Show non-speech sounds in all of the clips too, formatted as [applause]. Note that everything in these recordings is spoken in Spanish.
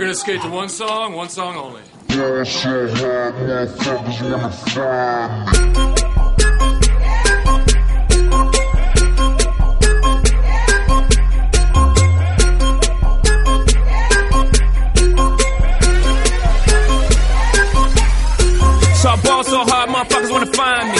We're gonna skate to one song, one song only. So I ball so hard, motherfuckers wanna find me.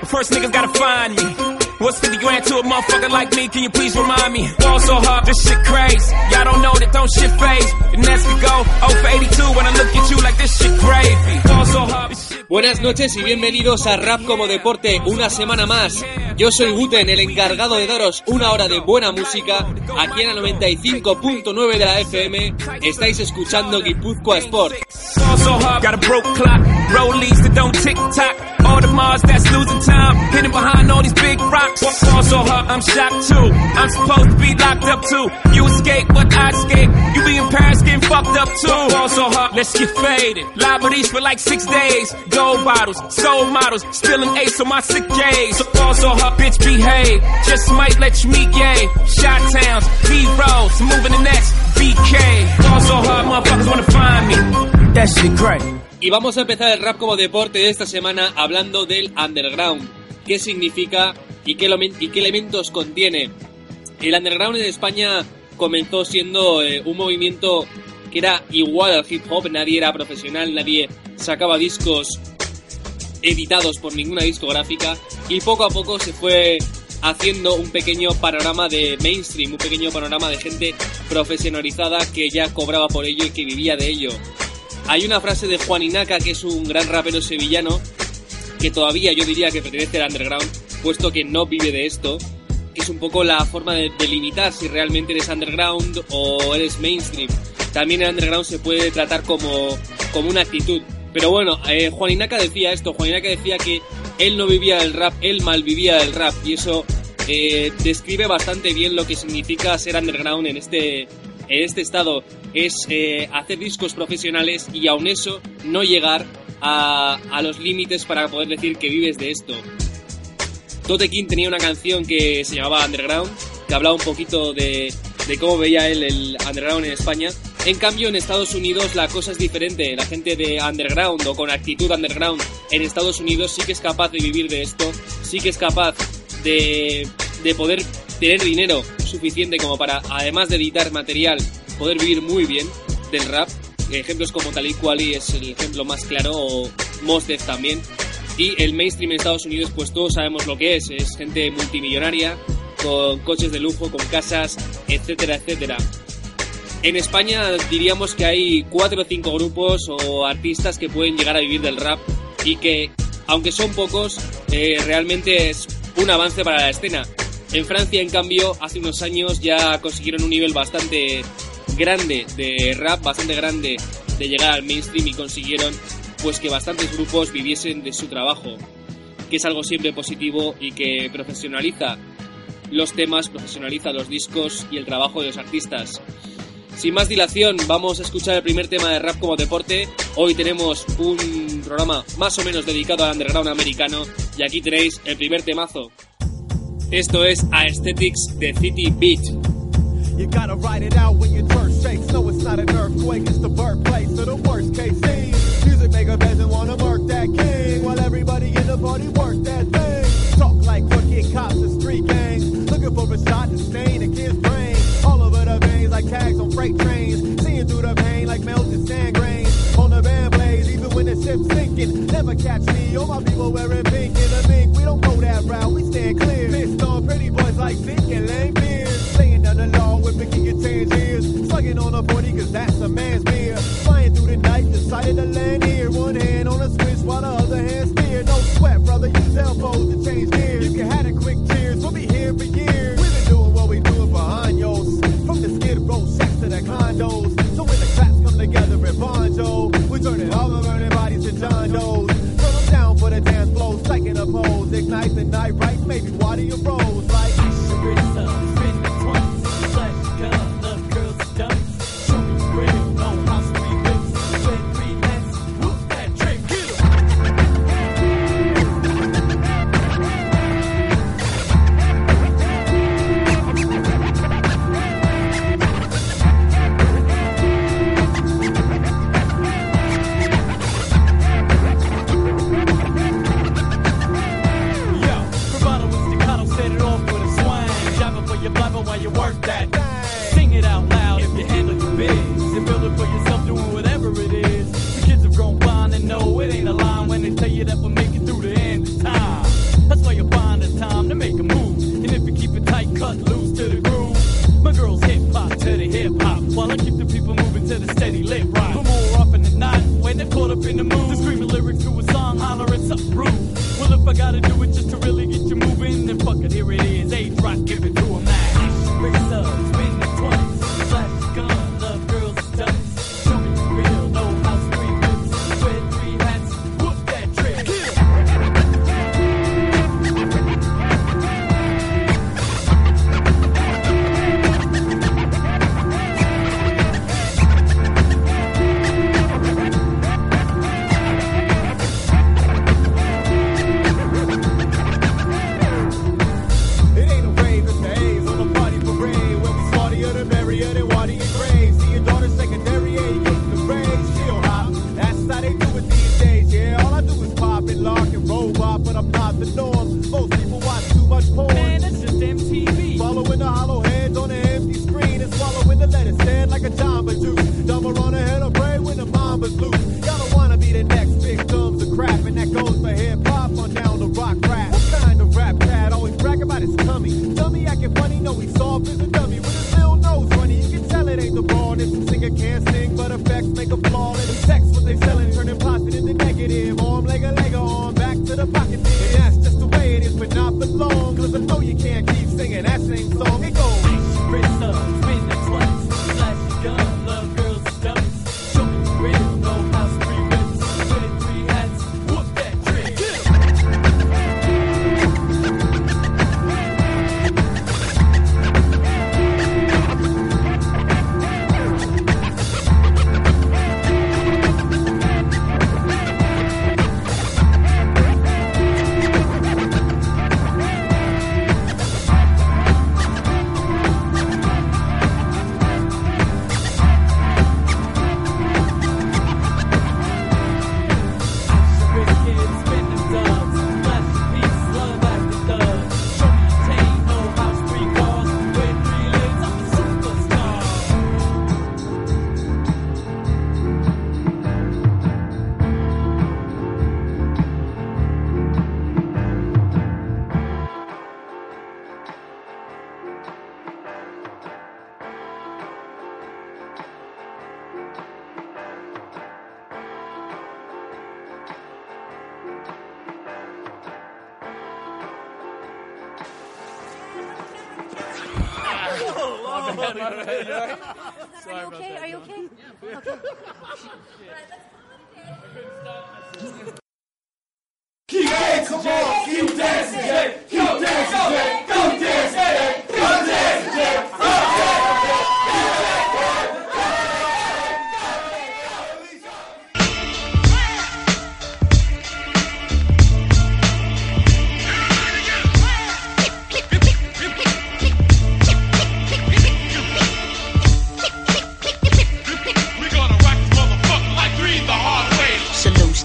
But first niggas gotta find me. What's 50 grand to a motherfucker like me? Can you please remind me? Ball so hard, this shit crazy. Y'all don't know that don't shit phase. And that's we go 0 for 82 when I look at you like this shit gravy. Ball so hard, this shit Buenas noches y bienvenidos a Rap como Deporte, una semana más. Yo soy Guten, el encargado de daros una hora de buena música aquí en la 95.9 de la FM. Estáis escuchando Guipúzcoa Sport. Ball so hard, got a broke clock. Rollies that don't tick tock. All the Mars that's losing time. Hidden behind all these big rocks. Ball so hard, I'm shocked too. I'm supposed to be locked up too. You escape, but I escape. You be in Paris getting fucked up too. Ball so hard, let's get faded. Liberties for like six days. Gold bottles, soul models. Spilling ace on my sick days. So ball so hard, bitch behave. Just might let you meet gay. Shot towns, B-rolls, moving the next BK. Ball so hard, motherfuckers wanna find me. Y vamos a empezar el rap como deporte de esta semana hablando del underground. ¿Qué significa y qué, y qué elementos contiene? El underground en España comenzó siendo eh, un movimiento que era igual al hip hop, nadie era profesional, nadie sacaba discos editados por ninguna discográfica y poco a poco se fue haciendo un pequeño panorama de mainstream, un pequeño panorama de gente profesionalizada que ya cobraba por ello y que vivía de ello. Hay una frase de Juan Inaca, que es un gran rapero sevillano, que todavía yo diría que pertenece al underground, puesto que no vive de esto, que es un poco la forma de delimitar si realmente eres underground o eres mainstream. También el underground se puede tratar como, como una actitud. Pero bueno, eh, Juan Inaca decía esto, Juan Inaca decía que él no vivía del rap, él malvivía del rap, y eso eh, describe bastante bien lo que significa ser underground en este, este estado. Es eh, hacer discos profesionales y aun eso no llegar a, los límites para poder decir que vives de esto. Tote King tenía una canción que se llamaba Underground, que hablaba un poquito de, de cómo veía él el underground en España. En cambio, en Estados Unidos la cosa es diferente. La gente de underground o con actitud underground en Estados Unidos sí que es capaz de vivir de esto, sí que es capaz de, de poder tener dinero suficiente como para, además de editar material, poder vivir muy bien del rap. Ejemplos como Talib Kweli es el ejemplo más claro, o Mos Def también. Y el mainstream en Estados Unidos, pues todos sabemos lo que es. Es gente multimillonaria, con coches de lujo, con casas, etcétera, etcétera. En España diríamos que hay cuatro o cinco grupos o artistas que pueden llegar a vivir del rap y que, aunque son pocos, eh, realmente es un avance para la escena. En Francia, en cambio, hace unos años ya consiguieron un nivel bastante grande de rap, bastante grande de llegar al mainstream y consiguieron pues que bastantes grupos viviesen de su trabajo, que es algo siempre positivo y que profesionaliza los temas, profesionaliza los discos y el trabajo de los artistas. Sin más dilación, vamos a escuchar el primer tema de rap como deporte. Hoy tenemos un programa más o menos dedicado al underground americano y aquí tenéis el primer temazo. Esto es Aesthetics de City Beat. You gotta write it out when your turf shakes. No, it's not an earthquake, it's the birthplace of the worst case scene. Music wanna that king while everybody in the party work that thing. Talk like crooked cops and street gangs. Looking for a shot to stain a kid's brain. All over the veins like tags on freight trains. Seeing through the pain like melted sand grains. On the band blades, even when the ship's sinking. Never catch me, my people wearing like Zeke and Lame Beers. Laying down the law with Mickey and Tangiers. Slugging on a 40 cause that's a man's beer. Flying through the night, decided to land here. One hand on a switch while the other hand steer. No sweat, brother, use elbows to change gears. You can have the quick cheers, we'll be here for years. We've been doing what we doing behind yours. From the skid row shacks to the condos. So when the claps come together in Bonjo, we turning all the burning bodies to John Doe's. Throw them down for the dance floor, striking a pose. Ignite the night right, maybe water your rose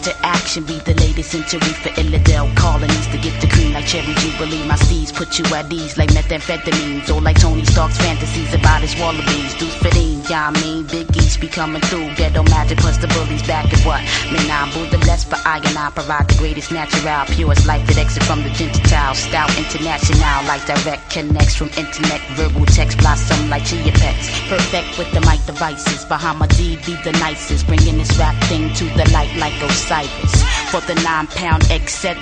Salutes to action, be the latest century for Illidale colonies to get the cream like cherry jubilee. My seeds put you at ease like methamphetamines, or like Tony Stark's fantasies about his wallabies. Do fitting, yeah, I mean, Big East be coming through. Ghetto magic plus the bullies back at what? Man, I'm the less for I and I provide the greatest natural, purest life that exit from the Gentile. Stout international, like direct connects from internet, verbal text blossom like chia pets. Perfect with the mic devices. Bahama-D be the nicest, bringing this rap thing to the light like Osiris. For the nine pound etc.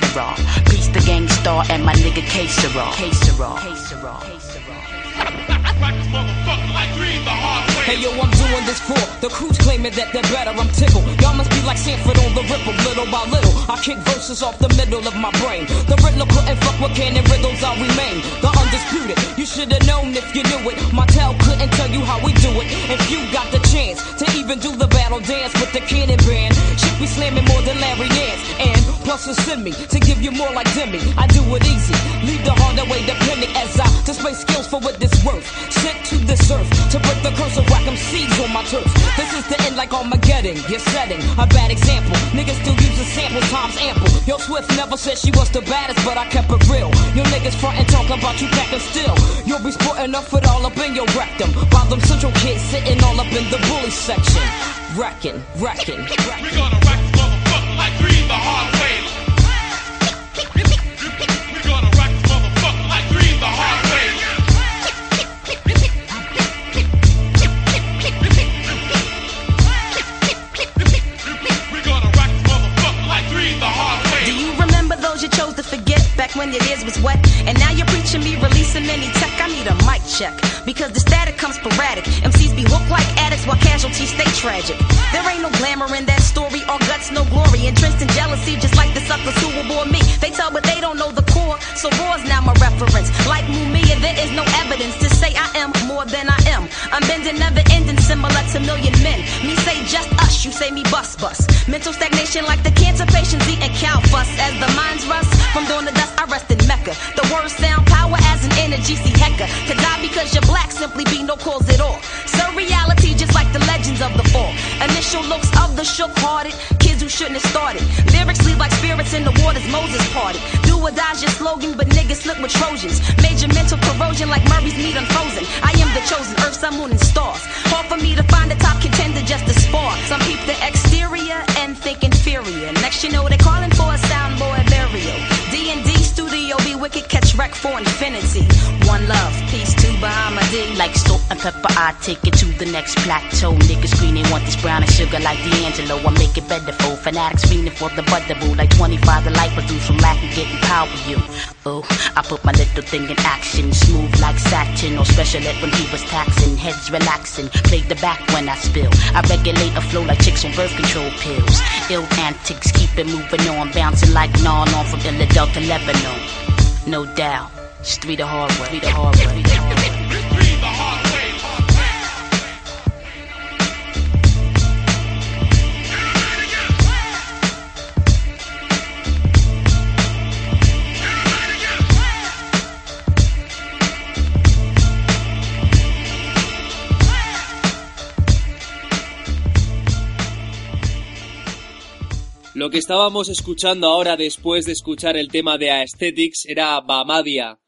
Peace the gang star and my nigga K-Sera. K-Sera. K-Sera. Hey yo, I'm doing this for the crews claiming that they're better. I'm tickled. Y'all must be like Sanford on the ripple, little by little. I kick verses off the middle of my brain. The riddle couldn't fuck with canon riddles. I remain the undisputed. You should have known if you knew it. Martell couldn't tell you how we do it. If you got the chance to even do the battle dance with the cannon band, shit We slamming more than Larry Nance. And plus a send me to give you more like Demi. I do it easy. Leave the hard away depending as I display skills for what this worth. Sent to this earth to break the curse of whack 'em seeds on my turf. This is the end like Armageddon. You're setting a bad example. Niggas still using samples times ample. Yo, Swift never said she was the baddest, but I kept it real. Yo, niggas frontin' talking about you packing still. You'll be sporting up it all up in your rectum. While them central kids sitting all up in the bully section. Wrecking, wrecking, wrecking. We gonna rock this motherfucker like three the hard when your ears was wet? And now you're preaching me releasing any tech. I need a mic check because the static comes sporadic. MCs be hooked like addicts while casualties stay tragic. There ain't no glamour in that story, all guts, no glory. Entrenched in jealousy, just like the suckers who will bore me. They tell, but they don't know the core. So war's now my reference. Like Mumia, there is no evidence to say I am more than I am. I'm bending, never ending, similar to million men. Me say just us, you say me bust bust. Mental stagnation like the cancer patients eating cow fuss. As the minds rust from dawn to dust, I rest in Mecca. The words sound power as an energy, see Hecka. To die because you're black simply be no cause at all. So reality just like the legends of the fall. Initial looks of the shook hearted, kids who shouldn't have started. Lyrics leave like spirits in the waters Moses parted. Do or die's your slogan, but niggas slip with Trojans. Major mental corrosion like Murray's meat unfrozen. I am the chosen earth, sun, moon, and stars. Hard for me to find a top contender just to spar. Some peep the exterior and think inferior. Next you know they're calling for a soundboy burial. D&D studio be wicked, catch wreck for infinity. One love, peace to Bahama Like salt and pepper, I take it to the next plateau. Niggas screaming, want this brown and sugar like D'Angelo. I make it better for fanatics fiending for the butterball. Like 25 the light produce from lack of getting power. You, oh, I put my little thing in action. Smooth like satin, or special ed when he was taxing. Heads relaxing, play the back when I spill. I regulate a flow like chicks on birth control pills. Ill antics, keep it moving on. Bouncing like non on from Philadelphia, Lebanon. No doubt, Lo que estábamos escuchando ahora después de escuchar el tema de Aesthetics era Bamadia.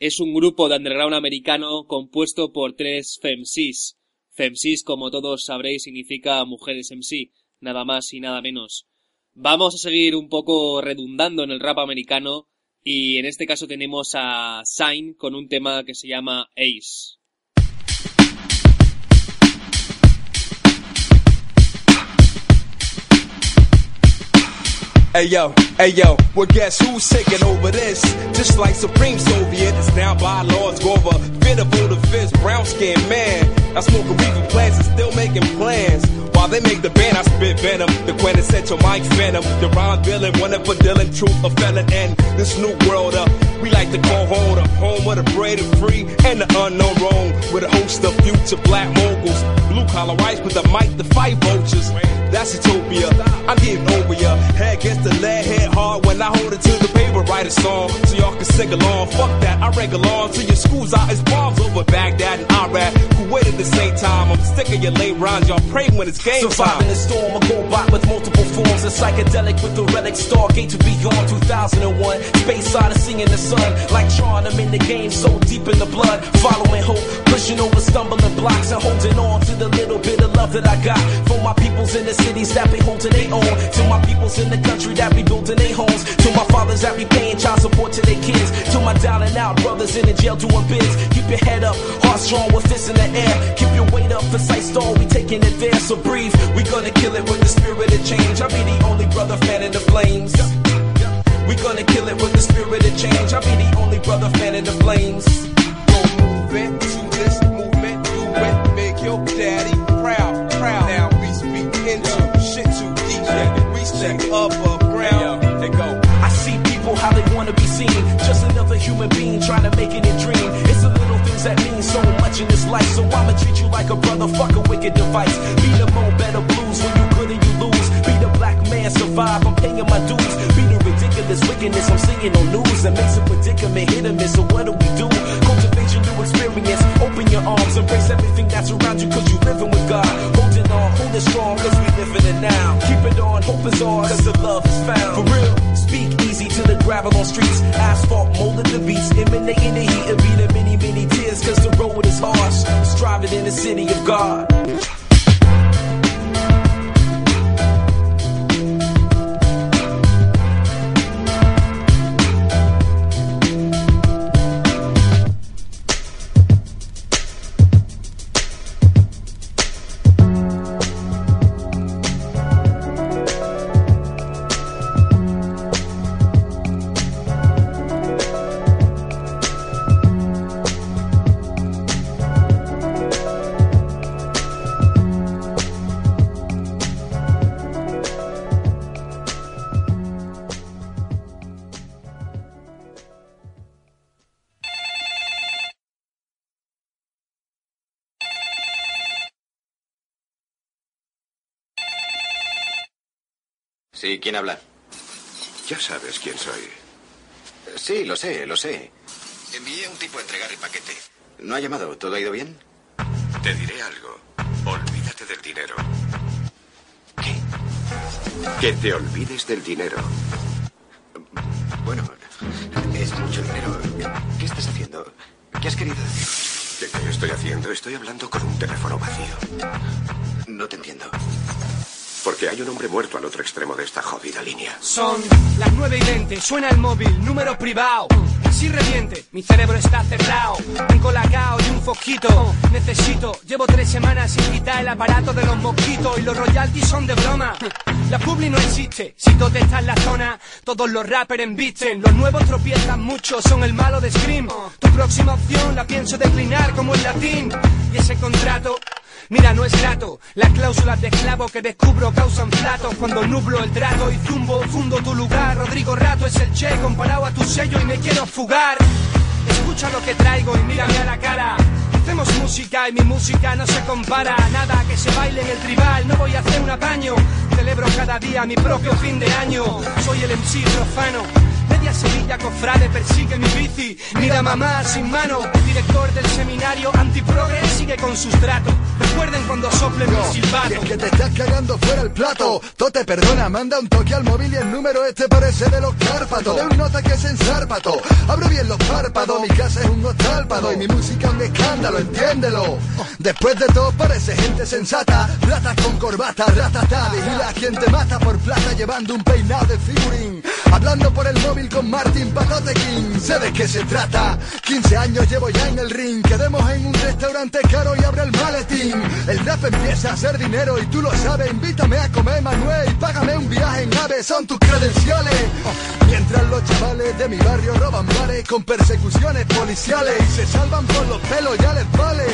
Es un grupo de underground americano compuesto por tres femsis. Femsis, como todos sabréis, significa mujeres MC, nada más y nada menos. Vamos a seguir un poco redundando en el rap americano y en este caso tenemos a Sign con un tema que se llama Ace. Hey yo, hey yo, well guess who's taking over this? Just like Supreme Soviet is now by laws Gova, pitiful to fist, brown skinned man. I smoke a reefer plants and still making plans. While they make the band, I spit venom. The quintessential Mike Venom. The rhyme villain, one for Dylan, truth, a felon, and this new world up. We like to call home the home of the brave and free and the unknown wrong. With a host of future black moguls. Blue collar whites with the mic to fight vultures. That's utopia. I'm getting over ya. Head against the lead, head hard when I hold it to the paper. Write a song so y'all can sing along. Fuck that, I reg along to your schools out as bombs over Baghdad and Iraq. Kuwait at the same time. I'm sick of your late rhymes. Y'all pray when it's game Surviving time. the storm, a GoBot with multiple forms. A psychedelic with the relic Stargate to beyond 2001. Space odyssey in the sun. Like Tron, I'm in the game, so deep in the blood. Following hope, pushing over stumbling blocks and holding on to the little bit of love that I got. For my peoples in the cities that be holding their own. To my peoples in the brothers in the jail doing bids. Keep your head up, heart strong with fists in the air. Keep your weight up for sight star, we taking it there. So breathe, we gonna kill it with the spirit of change. I'll be the only brother fan in the flames. We gonna kill it with the spirit of change. I'll be the only brother fan in the flames. Go move it to this movement. Do it, make your daddy proud, proud. Now we speak into shit too deep. We step up, above ground. They go. I see people how they wanna be seen human being trying to make it a dream. It's the little things that mean so much in this life. So I'ma treat you like a brother, fuck a wicked device. Be the more better blues when you good and you lose. Be the black man, survive, I'm paying my dues. Be the ridiculous wickedness I'm seeing on news. That makes a predicament, hit a miss, so what do we do? Cultivate your new experience, open your arms, embrace everything that's around you cause you living with God. Holding on, holding strong cause we living it now. Keep it on, hope is ours cause the love is found. For real speak easy to the gravel on streets. Asphalt molded the beats, emanating the heat and beating many, many tears, cause the road is harsh. Striving in the city of God. Sí, ¿quién habla? Ya sabes quién soy. Sí, lo sé, lo sé. Envié a un tipo a entregar el paquete. No ha llamado. ¿Todo ha ido bien? Te diré algo. Olvídate del dinero. ¿Qué? Que te olvides del dinero. Bueno, es mucho dinero. ¿Qué estás haciendo? ¿Qué has querido decir? ¿De qué estoy haciendo? Estoy hablando con un teléfono vacío. No te entiendo. Porque hay un hombre muerto al otro extremo de esta jodida línea. Son las 9 y 20, suena el móvil, número privado. Así reviente, mi cerebro está cerrado. Un colacao y un foquito. Necesito, llevo tres semanas sin quitar el aparato de los mosquitos. Y los royalties son de broma. La publi no existe, si todo está en la zona, todos los rappers embisten. Los nuevos tropiezan mucho, son el malo de Scream. Tu próxima opción la pienso declinar como el latín. Y ese contrato Mira, no es grato. Las cláusulas de esclavo que descubro causan platos cuando nublo el trato y zumbo, fundo tu lugar. Rodrigo Rato es el che comparado a tu sello y me quiero fugar. Escucha lo que traigo y mírame a la cara. Hacemos música y mi música no se compara a nada que se baile en el tribal. No voy a hacer un apaño. Celebro cada día mi propio fin de año. Soy el MC profano. Media Sevilla cofrade persigue mi bici. Mira mamá sin mano. Director del seminario antiprogres sigue con sus tratos. Recuerden cuando soplen mis Y silbatos. es que te estás cagando fuera el plato. Todo te perdona, manda un toque al móvil y el número este parece de los Cárpatos. De un nota que es ensárpato. Abro bien los párpados, mi casa es un hostálpado y mi música un escándalo, entiéndelo. Después de todo parece gente sensata. Plata con corbata, ratata. Vigila a quien te mata por plata llevando un peinado de figurín. Hablando por el móvil con Martin King. Sé de qué se trata. 15 años llevo ya en el ring. Quedemos en un restaurante caro y abre el maletín. El rap empieza a hacer dinero y tú lo sabes. Invítame a comer Manuel y págame un viaje en ave. Son tus credenciales. Mientras los chavales de mi barrio roban bares con persecuciones policiales y se salvan por los pelos, ya les vale.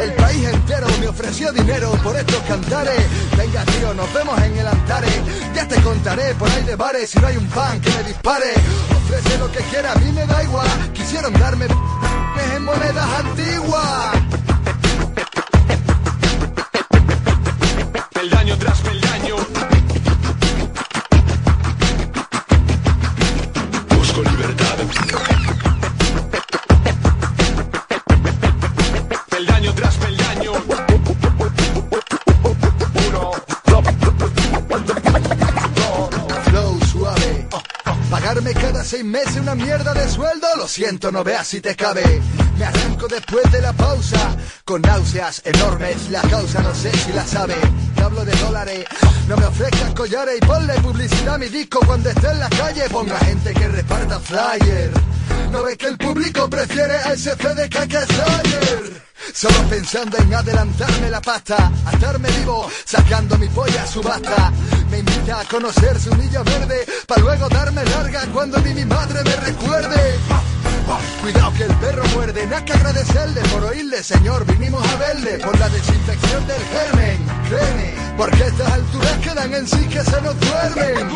El país entero me ofreció dinero por estos cantares. Venga, tío, nos vemos en el Antares. Ya te contaré por ahí de bares si no hay un fan que me dispare. Ofrece lo que quiera, a mí me da igual. Quisieron darme en monedas antiguas. Peldaño tras peldaño. Seis meses una mierda de sueldo, lo siento, no veas si te cabe. Me arranco después de la pausa, con náuseas enormes, la causa no sé si la sabe. Te hablo de dólares, no me ofrezcas collares y ponle publicidad a mi disco cuando esté en la calle. Ponga gente que reparta flyer. ¿No ves que el público prefiere a ese CDK que Slayer? Solo pensando en adelantarme la pasta, atarme vivo, sacando mi polla a subasta. Me invita a conocer su milla verde, para luego darme larga cuando ni mi madre me recuerde. Cuidado que el perro muerde, nada que agradecerle por oírle, señor. Vinimos a verle por la desinfección del germen. Créeme, porque estas alturas quedan en sí que se nos duermen.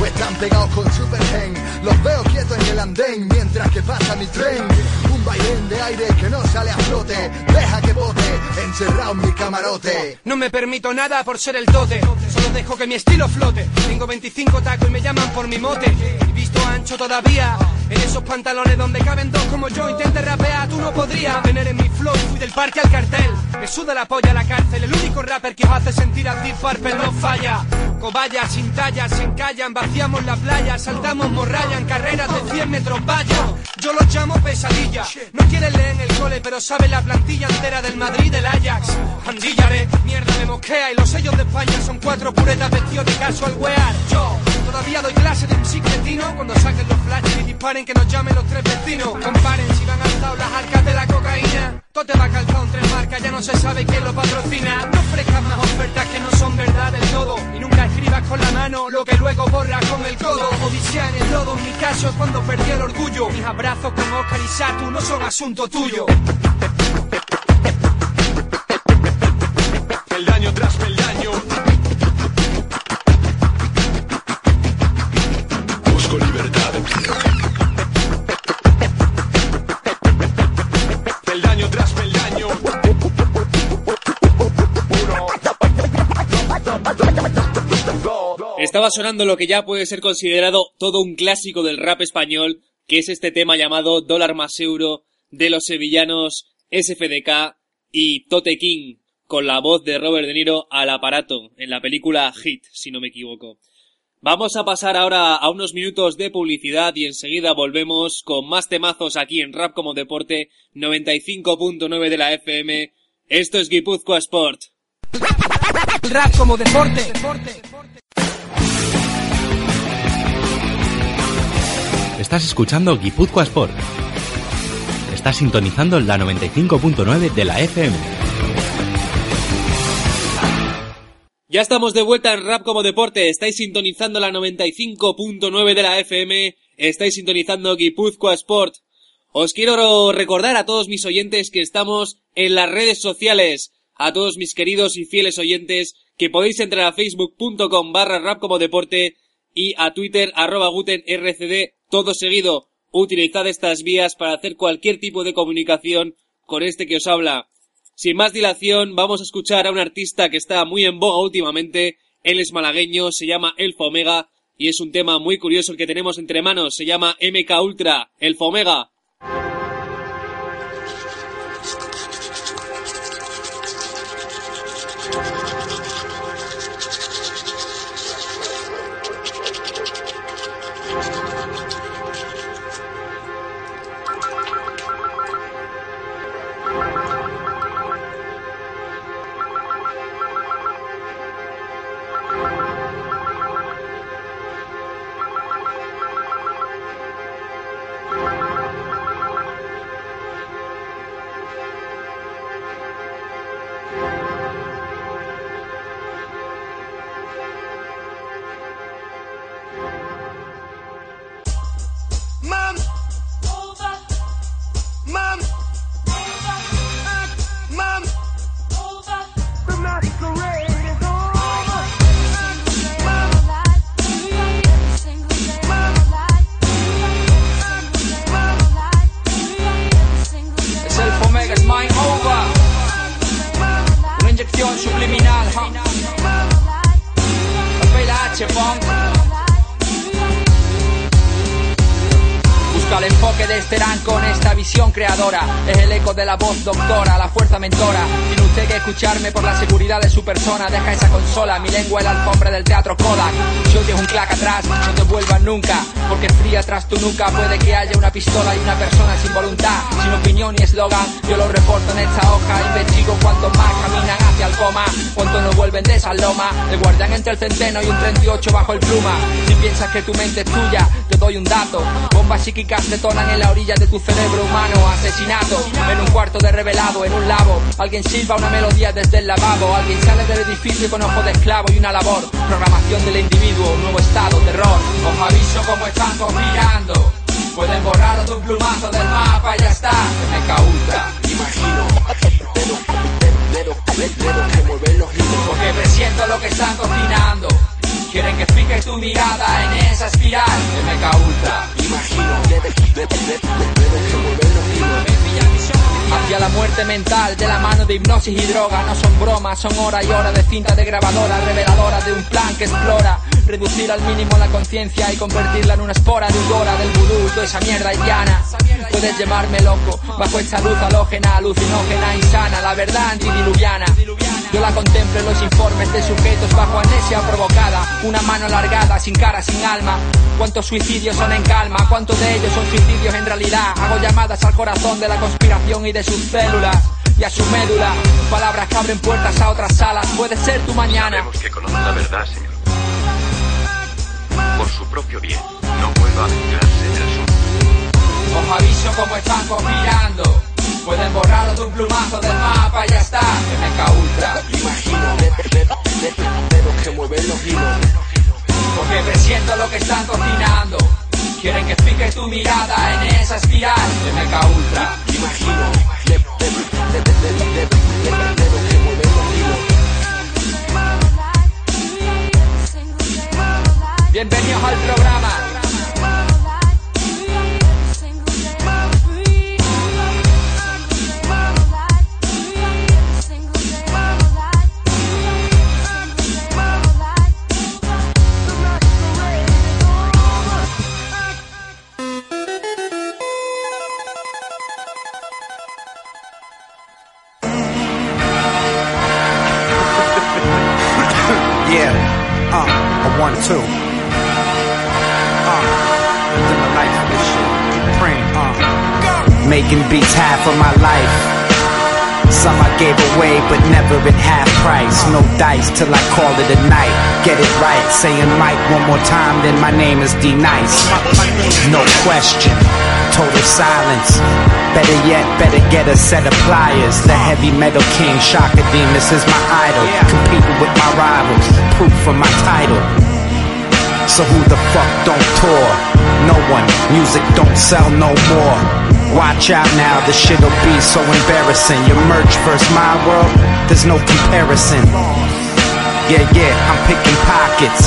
O están pegados con Supergen, los veo quietos en el andén mientras que pasa mi tren. Un bailén de aire que no sale a flote, deja que bote, encerrado en mi camarote. No me permito nada por ser el tote. solo dejo que mi estilo flote. Tengo 25 tacos y me llaman por mi mote. Y visto ancho todavía, en esos pantalones donde caben dos como yo. Intente rapear, tú no podrías tener en mi flow. Fui del parque al cartel, me suda la polla a la cárcel. El único rapper que os hace sentir a Purple no falla. Cobayas sin tallas, se encallan, vaciamos la playa, saltamos morralla en carreras de 100 metros vaya. Yo los llamo pesadilla. No quieren leer en el cole, pero saben la plantilla entera del Madrid del Ajax. Andillaré, mierda me mosquea y los sellos de España son cuatro puretas vestidos de casual wear. Yo todavía doy clase de cretino cuando saquen los flashes y disparen que nos llamen los tres vecinos. Comparen si van alzados las arcas de la cocaína. Todo te va calzado en tres marcas, ya no se sabe quién lo patrocina. No ofrezcas más ofertas que no son verdad del todo. Y nunca escribas con la mano lo que luego borras con el codo. Odisea en el lodo, mi caso es cuando perdí el orgullo. Mis abrazos con Oscar y Satu no son asunto tuyo. Peldaño tras peldaño. Estaba sonando lo que ya puede ser considerado todo un clásico del rap español, que es este tema llamado Dólar más euro de los sevillanos SFDK y Tote King, con la voz de Robert De Niro al aparato en la película Hit, si no me equivoco. Vamos a pasar ahora a unos minutos de publicidad y enseguida volvemos con más temazos aquí en Rap como Deporte 95.9 de la FM. Esto es Guipúzcoa Sport. Rap como deporte. Estás escuchando Guipúzcoa Sport. Estás sintonizando la 95.9 de la FM. Ya estamos de vuelta en Rap como Deporte. Estáis sintonizando la 95.9 de la FM. Estáis sintonizando Guipúzcoa Sport. Os quiero recordar a todos mis oyentes que estamos en las redes sociales. A todos mis queridos y fieles oyentes que podéis entrar a facebook.com barra rap como deporte y a twitter arroba todo seguido. Utilizad estas vías para hacer cualquier tipo de comunicación con este que os habla. Sin más dilación, vamos a escuchar a un artista que está muy en boga últimamente. Él es malagueño, se llama Elfa Omega y es un tema muy curioso el que tenemos entre manos. Se llama MK Ultra, Elfa Omega. Voz doctora, la fuerza mentora. Tiene usted que escucharme por la seguridad de su persona. Deja esa consola, mi lengua es la alfombra del teatro Kodak. Si oyes un clac atrás, no te vuelvas nunca. Porque fría tras tu nuca puede que haya una pistola y una persona sin voluntad. Sin opinión ni eslogan, yo lo reporto en esta hoja. Investigo cuántos más caminan hacia el coma. Cuántos no vuelven de esa loma. El guardián entre el centeno y un 38 bajo el pluma. Si piensas que tu mente es tuya, doy un dato. Bombas psíquicas detonan en la orilla de tu cerebro humano. Asesinato en un cuarto de revelado, en un labo. Alguien silba una melodía desde el lavabo. Alguien sale del edificio con ojo de esclavo y una labor. Programación del individuo, nuevo estado, terror. Os aviso cómo están conspirando. Pueden borrar un plumazo del mapa y ya está. MK Ultra, imagino. Porque presiento lo que están cocinando. Quieren que fijes tu mirada en esa espiral. MK Ultra, imagino. Me pilla visión Hacia la muerte mental de la mano de hipnosis y droga. No son bromas, son horas y horas de cinta de grabadora, reveladora de un plan que explora. Reducir al mínimo la conciencia y convertirla en una espora de del vudú, toda esa mierda haitiana. Puedes llamarme loco, bajo esta luz halógena, alucinógena, insana, la verdad antidiluviana. Yo la contemplo en los informes de sujetos bajo amnesia provocada, una mano alargada, sin cara, sin alma. ¿Cuántos suicidios son en calma? ¿Cuántos de ellos son suicidios en realidad? Hago llamadas al corazón de la conspiración y de sus células y a su médula. Palabras que abren puertas a otras salas. Puede ser tu mañana. Sabemos que conoce la verdad, señor. Por su propio bien, no vuelva a aventurarse en el asunto. Os aviso como están conspirando. Pueden borrarlo de un plumazo del mapa y ya está. MK Ultra. Imagino dedos que mueven los hilos. Porque presiento lo que están cocinando. Quieren que fije tu mirada en esa espiral. MK Ultra. Imagino. Bienvenidos al programa. One, two. Uh, living life this shit. Praying, uh. Making beats half of my life. Some I gave away, but never at half price. No dice till I call it a night. Get it right, saying Mike one more time, then my name is D Nice. No question, total silence. Better yet, better get a set of pliers. The heavy metal king, Shaka Demus is my idol. Competing with my rivals, proof for my title. So who the fuck don't tour? No one. Music don't sell no more. Watch out now, the shit'll be so embarrassing. Your merch versus my world, there's no comparison. Yeah, yeah, I'm picking pockets.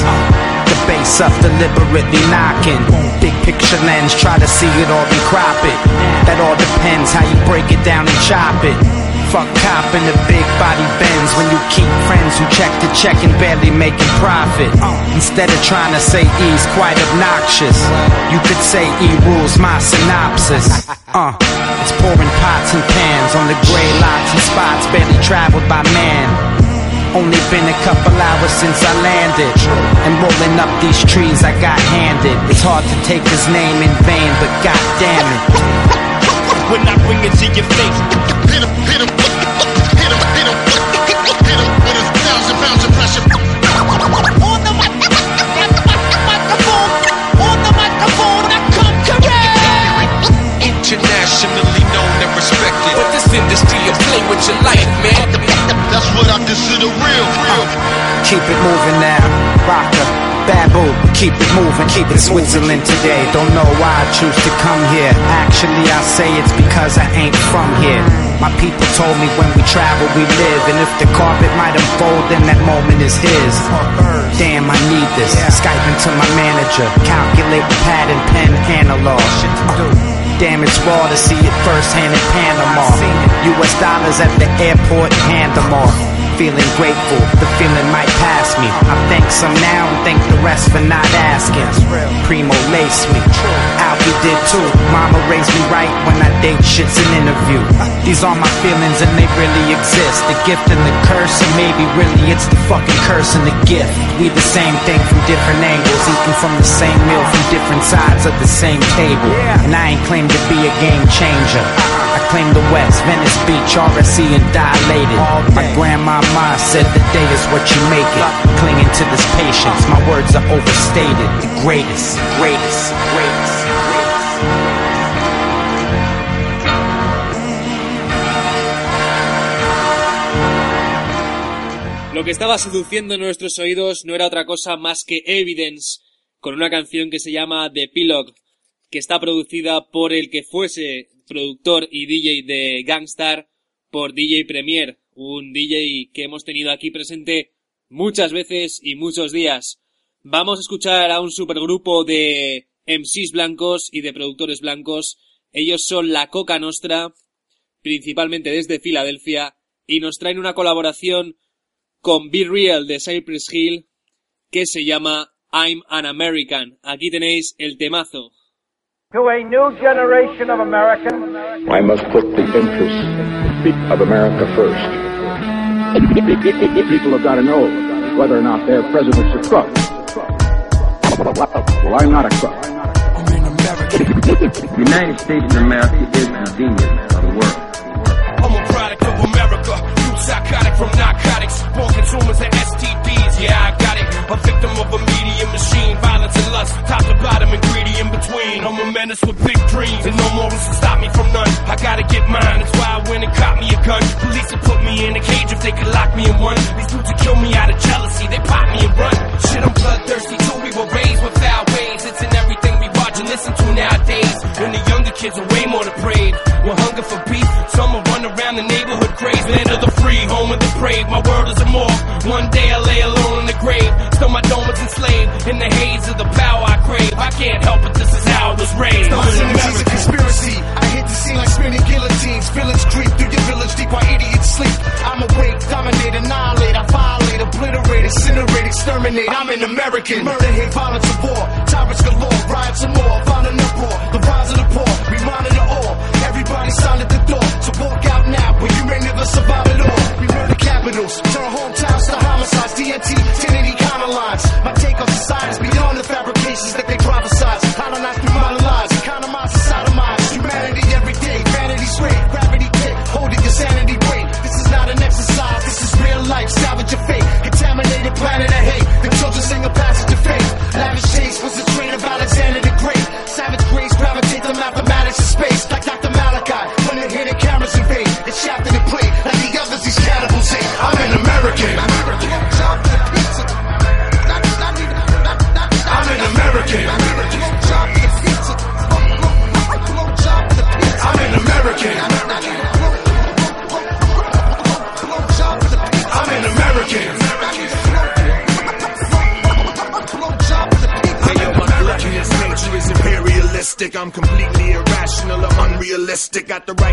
The bass up, deliberately knocking. Big picture lens, try to see it all and crop it. That all depends how you break it down and chop it. Fuck cop in the big body bends when you keep friends who check to check and barely making profit. Instead of trying to say E's quite obnoxious, you could say E rules my synopsis. Uh, it's pouring pots and pans on the gray lots and spots barely traveled by man. Only been a couple hours since I landed. And rolling up these trees I got handed. It's hard to take his name in vain, but god damn it. When I bring it to your face, hit him, hit him, hit him, hit him, hit him, with a thousand pounds of pressure. On the microphone, on the microphone, I come correct. Internationally known and respected. But this industry will play with your life, man. That's what I consider real. real. Keep it moving now. Rocker, Babu, keep it moving, keep it Switzerland today. Don't know why I choose to come here. Actually, I say it's because I ain't from here. My people told me when we travel, we live. And if the carpet might unfold, then that moment is his. Damn, I need this. Skyping to my manager, calculate with pad and pen analog. Damn, it's raw to see it firsthand in Panama. US dollars at the airport, hand them off. Feeling grateful, the feeling might pass me. I thank some now and thank the rest for not asking. Primo lace me, Alfie did too. Mama raised me right when I date shit's an interview. These are my feelings and they really exist. The gift and the curse, and maybe really it's the fucking curse and the gift. We the same thing from different angles, eating from the same meal from different sides of the same table. And I ain't claimed to be a game changer. Claim the West, Venice Beach, RSC and dilated. My grandmama said the day is what you make it. Clinging to this patience, my words are overstated. The greatest, greatest, greatest. Lo que estaba seduciendo nuestros oídos no era otra cosa más que Evidence, con una canción que se llama The Epilogue, que está producida por el que fuese productor y DJ de Gangstar, por DJ Premier, un DJ que hemos tenido aquí presente muchas veces y muchos días. Vamos a escuchar a un supergrupo de MCs blancos y de productores blancos. Ellos son la Coca Nostra. principalmente desde Filadelfia, y nos traen una colaboración con Be Real de Cypress Hill que se llama I'm an American. Aquí tenéis el temazo. To a new generation of Americans, I must put the interests of America first. People have got to know whether or not their president's a crook. Well, I'm not a crook. The United States of America is the genius of the world. I'm a product of America. You psychotic from narcotics. Born consumers of STDs. Yeah, I got it. A victim of a media machine. Violence and lust. Top to bottom and greedy in between. I'm a menace with big dreams. And no morals can stop me from none. I gotta get mine. That's why I went and caught me a gun. Police would put me in a cage if they could lock me in one. These dudes would kill me out of jealousy. They pop me and run. Shit, I'm bloodthirsty too. We were raised with foul ways. It's in everything listen to nowadays. And the younger kids are way more depraved. With hunger for beef, some will run around the neighborhood crazy. Land of the free, home of the brave. My world is a morgue. One day I lay alone in the grave. Still my dome is enslaved. In the haze of the power I crave. I can't help it, this is how I was raised. Synergy's a conspiracy. I hit the scene like spinning guillotines. Villains creep through your village deep while idiots sleep. I'm awake, dominate, annihilate. I violate, obliterate, incinerate, exterminate. I'm an American. Murder, hate, violence, war. Tyrants galore, riots and more. Violent uproar. The rise of the poor. We monitor all. Everybody silent the door. So walk out now, but you may never survive it all. We murder capitals. Turn hometowns to homicides. TNT, Trinity, counter lines. My take on society is beyond the fabrications that they prophesize. Colonize through modern lies. Economize. Humanity every day. Vanity's great. Gravity kick. Holding your sanity. This is not an exercise. This is real life. Salvage your fate. Contaminated planet stick out the right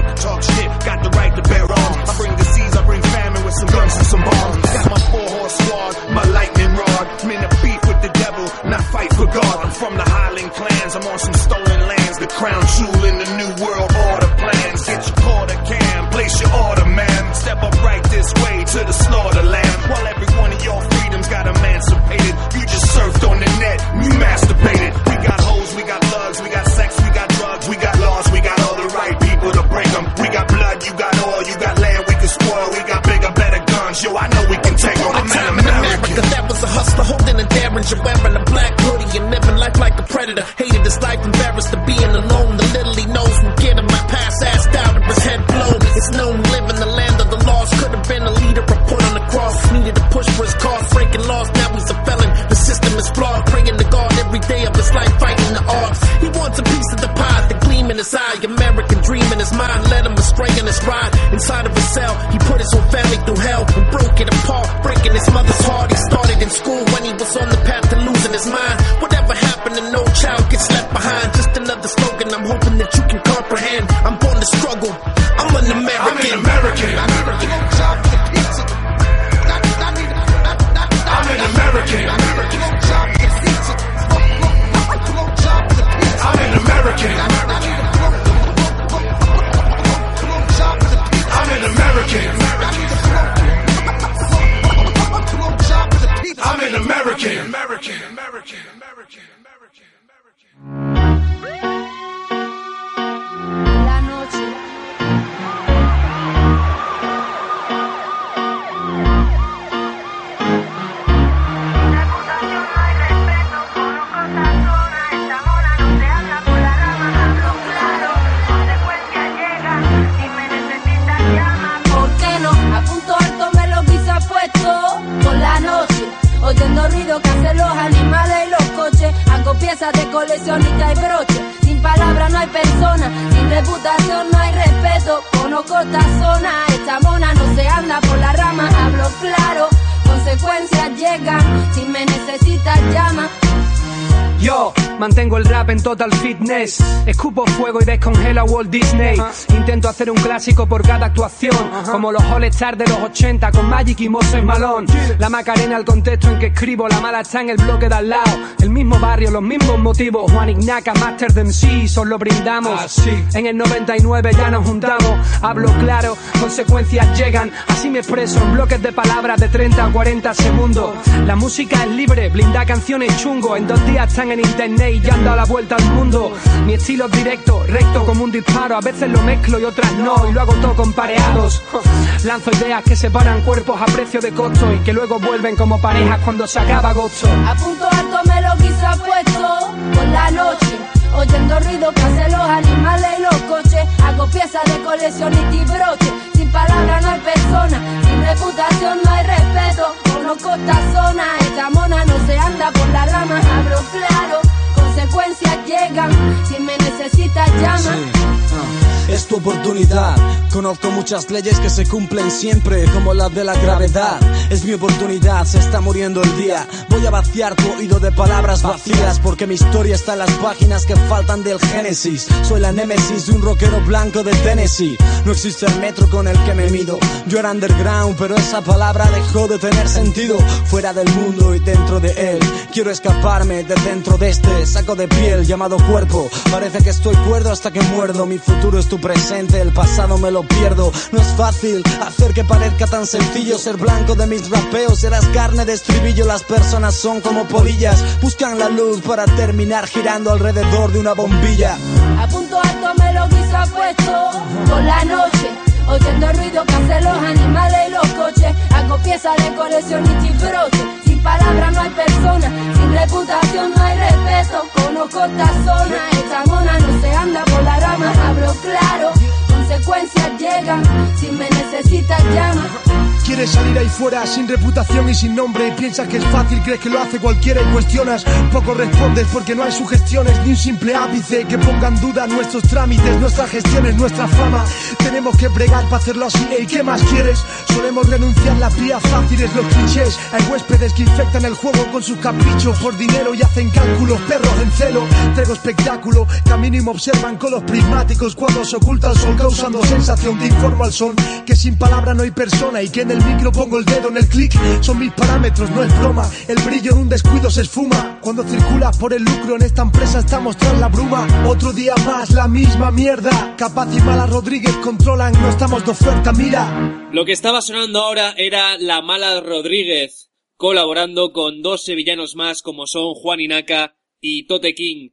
Disney. Intento hacer un clásico por cada actuación. Como los All de los 80 con Magic y Moses Malone. La Macarena, el contexto en que escribo. La mala está en el bloque de al lado. El mismo barrio, los mismos motivos. Juan Ignaca, Master de MC, solo brindamos. En el 99 ya nos juntamos. Hablo claro, consecuencias llegan. Así me expreso en bloques de palabras de 30 a 40 segundos. La música es libre, blinda canciones chungo. En dos días están en internet y ya han dado la vuelta al mundo. Mi estilo es directo, recto como un disparo. A veces lo mezclo y otras no, y lo hago todo con pareados. [laughs] Lanzo ideas que separan cuerpos a precio de costo y que luego vuelven como parejas cuando se acaba agosto. A punto alto me lo quise puesto por la noche. Oyendo ruido que hacen los animales y los coches. Hago piezas de coleccionista y broche. Sin palabras no hay persona, sin reputación no hay respeto. Conozco esta zona, esta mona no se anda por las ramas. Hablo claro, consecuencias llegan. Si me necesitas, llama. Es tu oportunidad. Conozco muchas leyes que se cumplen siempre, como la de la gravedad. Es mi oportunidad, se está muriendo el día. Voy a vaciar tu oído de palabras vacías, porque mi historia está en las páginas que faltan del Génesis. Soy la némesis de un rockero blanco de Tennessee. No existe el metro con el que me mido. Yo era underground, pero esa palabra dejó de tener sentido. Fuera del mundo y dentro de él. Quiero escaparme de dentro de este saco de piel llamado cuerpo. Parece que estoy cuerdo hasta que muerdo. Mi futuro es tu presente, el pasado me lo pierdo. No es fácil hacer que parezca tan sencillo ser blanco de mis rapeos. Serás carne de estribillo, las personas son como polillas. Buscan la luz para terminar girando alrededor de una bombilla. A punto alto me lo quise puesto por la noche. Oyendo ruido que hacen los animales y los coches. Hago piezas de coleccionista y broche. Sin palabras no hay persona, sin reputación no hay respeto. Conozco esta zona, esta mona no se anda por la rama. Hablo claro, consecuencias llegan. Si me necesitas, llama. Quieres salir ahí fuera sin reputación y sin nombre. Piensas que es fácil, crees que lo hace cualquiera y cuestionas. Poco respondes porque no hay sugestiones ni un simple ápice que ponga en duda nuestros trámites, nuestras gestiones, nuestra fama. Tenemos que bregar para hacerlo así. ¿Y qué más quieres? Solemos renunciar las vías fáciles, los clichés. Hay huéspedes que infectan el juego con sus caprichos por dinero y hacen cálculos. Perros en celo, traigo espectáculo. Camino y me observan con los prismáticos cuando se oculta el sol, causando sensación. Te informo al son que sin palabra no hay persona y que en el micro pongo el dedo en el clic. Son mis parámetros, no es broma. El brillo de un descuido se esfuma. Cuando circulas por el lucro en esta empresa estamos tras la bruma. Otro día más, la misma mierda. Capaz y Mala Rodríguez controlan, no estamos de oferta, mira. Lo que estaba sonando ahora era La Mala Rodríguez, colaborando con dos sevillanos más como son Juan Inaca y Tote King.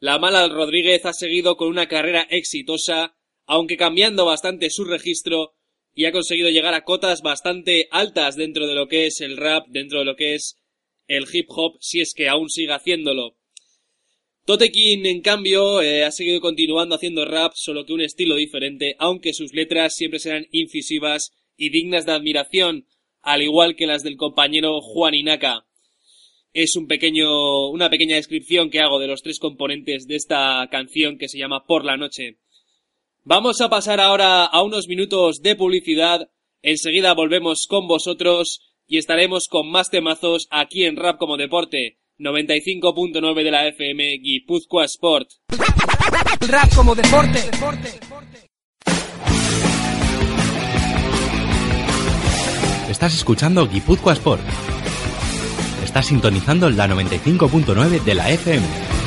La Mala Rodríguez ha seguido con una carrera exitosa, aunque cambiando bastante su registro, y ha conseguido llegar a cotas bastante altas dentro de lo que es el rap, dentro de lo que es el hip hop, si es que aún sigue haciéndolo. Totekin, en cambio, eh, ha seguido continuando haciendo rap, solo que un estilo diferente, aunque sus letras siempre serán incisivas y dignas de admiración, al igual que las del compañero Juan Inaka. Es un pequeño, una pequeña descripción que hago de los tres componentes de esta canción que se llama Por la Noche. Vamos a pasar ahora a unos minutos de publicidad. Enseguida volvemos con vosotros y estaremos con más temazos aquí en Rap como Deporte. 95.9 de la FM Guipúzcoa Sport. Rap como deporte. Estás escuchando Guipúzcoa Sport. Estás sintonizando la 95.9 de la FM.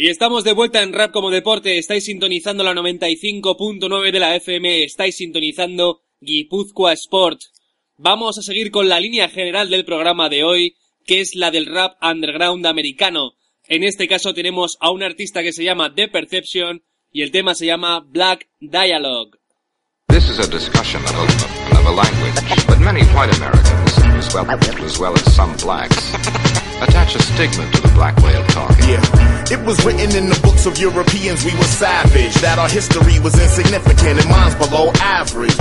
Y estamos de vuelta en Rap como Deporte. Estáis sintonizando la 95.9 de la FM. Estáis sintonizando Guipúzcoa Sport. Vamos a seguir con la línea general del programa de hoy, que es la del rap underground americano. En este caso tenemos a un artista que se llama The Perception y el tema se llama Black Dialogue. Attach a stigma to the black way of talking. Yeah, it was written in the books of Europeans we were savage, that our history was insignificant and mine's below average.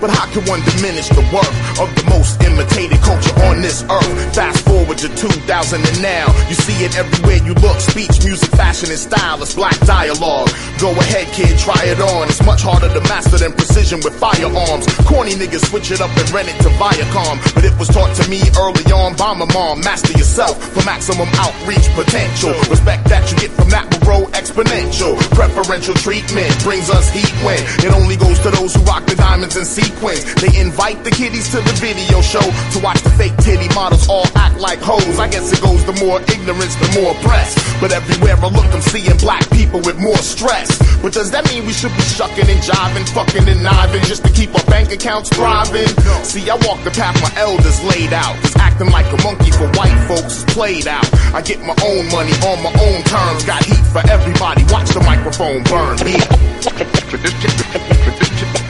But how can one diminish the worth of the most imitated culture on this earth? Fast forward to 2000 and now. You see it everywhere you look. Speech, music, fashion, and style. It's black dialogue. Go ahead, kid, try it on. It's much harder to master than precision with firearms. Corny niggas switch it up and rent it to Viacom. But it was taught to me early on by my mom. Master yourself for maximum outreach potential. Respect that you get from that will grow exponential. Preferential treatment brings us heat when it only goes to those who rock the diamonds in sequence. They invite the kiddies to the video show to watch the fake titty models all act like hoes. I guess it goes the more ignorance, the more press. But everywhere I look, I'm seeing black people with more stress. But does that mean we should be shucking and jiving, fucking and kniving just to keep our bank accounts thriving? See, I walk the path my elders laid out. Cause acting like a monkey for white folks played out. I get my own money on my own terms. Got heat for everybody. Watch the microphone burn me.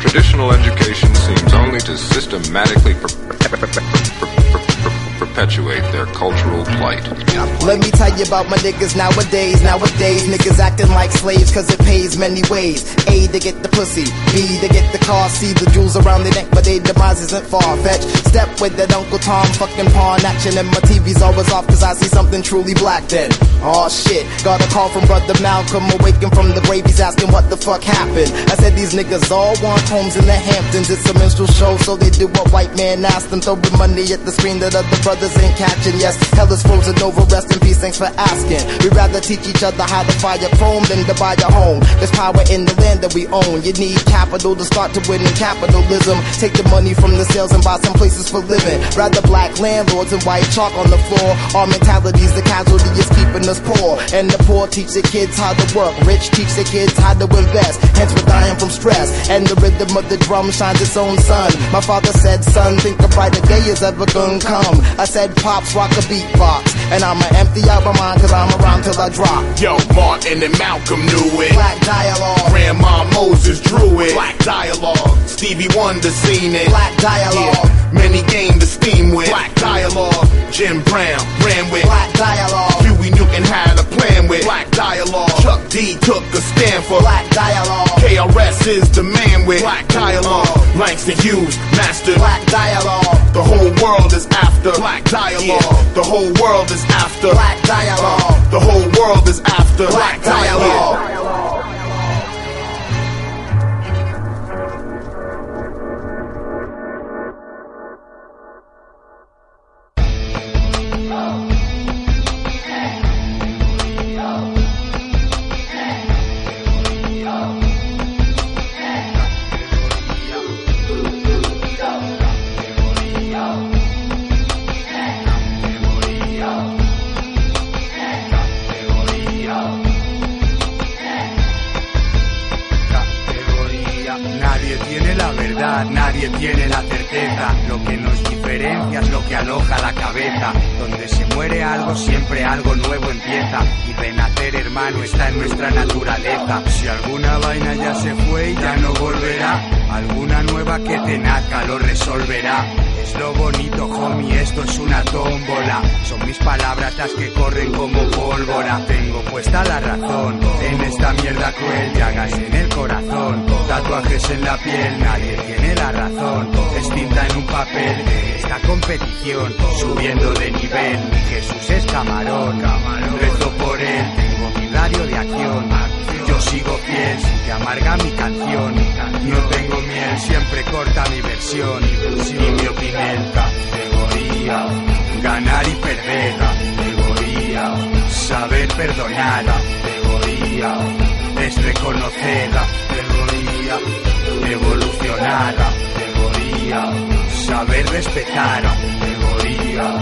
Traditional education seems only to systematically per- per- per- per- perpetuate their cultural plight. Let me tell you about my niggas nowadays. Nowadays, niggas acting like slaves cause it pays many ways. A to get the pussy, B to get the car, C the jewels around their neck, but their demise isn't far fetched. Step with that Uncle Tom fucking pawn action, and my TV's always off cause I see something truly black then. Oh shit, got a call from brother Malcolm, awakened from the grave, he's asking what the fuck happened. I said these niggas all want homes in the Hamptons, it's a minstrel show, so they do what white man asked them, throwing money at the screen that other brothers ain't catching. Yes, hell is frozen over, rest in peace, thanks for asking. We'd rather teach each other how to fire chrome than to buy a home. There's power in the land that we own. You need capital to start to win in capitalism. Take the money from the sales and buy some places for living. Rather black landlords and white chalk on the floor. Our mentality's the casualty is keeping us poor. And the poor teach their kids how to work. Rich teach their kids how to invest. Hence we're dying from stress. And the rhythm of the drum shines its own sun. My father said, son, think a brighter day is ever gonna come. I said, pops, rock a beatbox. And I'ma empty out my mind cause I'm around till I drop. Yo, Martin and Malcolm knew it. Black dialogue. Grandma Moses drew it. Black dialogue. Stevie Wonder seen it. Black dialogue. Yeah. Many gained the steam with. Black dialogue. Jim Brown ran with. Black dialogue. Huey Newton had a plan with. Black dialogue. Chuck D took a stand for. Black dialogue. KRS is the man with. Black dialogue. Langston Hughes mastered. Black dialogue. The whole world is after. Black dialogue. The whole world is after. Black dialogue. The whole world is after. Black dialogue. Donde se muere algo, siempre algo nuevo empieza. Y renacer, hermano, está en nuestra naturaleza. Si alguna vaina ya se fue y ya no volverá, alguna nueva que te nazca lo resolverá. Es lo bonito, homie, esto es una tómbola. Son mis palabras las que corren como pólvora. Tengo puesta la razón en esta mierda cruel. Llagas en el corazón, tatuajes en la piel. Nadie tiene la razón. Es tinta en un papel de esta competición. Subiendo de nivel, mi Jesús es camarón. Rezo por él, tengo mi radio de acción. Yo sigo fiel, sin que amarga mi canción. No tengo miel, siempre corta mi versión. Ni mi opinión, categoría. Ganar y perder, categoría. Saber perdonar, categoría. Es reconocer, categoría. Evolucionar, categoría. Saber respetar, categoría.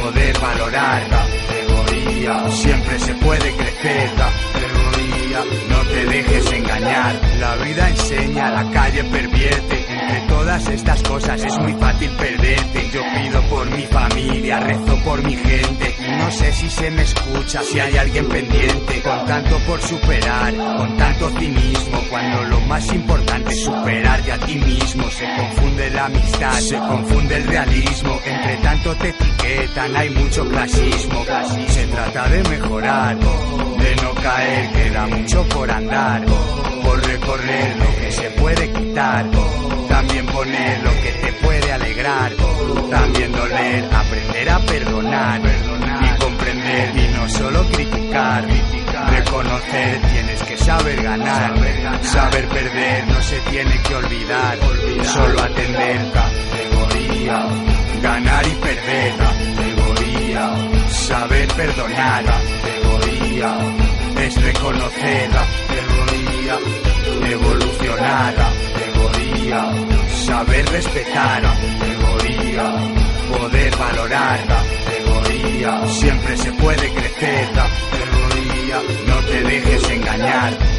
Poder valorar, categoría. Siempre se puede crecer, No te dejes engañar. La vida enseña, la calle pervierte. Entre todas estas cosas es muy fácil perderte. Yo pido por mi familia, rezo por mi gente. No sé si se me escucha, si hay alguien pendiente. Con tanto por superar, con tanto cinismo. Cuando lo más importante es superarte a ti mismo. Se confunde la amistad, se confunde el realismo. Entre tanto te etiquetan, hay mucho clasismo. Se trata de mejorar, de no caer, queda mucho por andar. Por recorrer lo que se puede quitar. también poner lo que te puede alegrar, también doler, aprender a perdonar y comprender y no solo criticar, reconocer tienes que saber ganar, saber perder no se tiene que olvidar, solo atender categoría, ganar y perder categoría, saber perdonar categoría, es reconocer categoría, evolucionar categoría, saber respetar categoría, poder valorar categoría, siempre se puede crecer categoría, no te dejes engañar.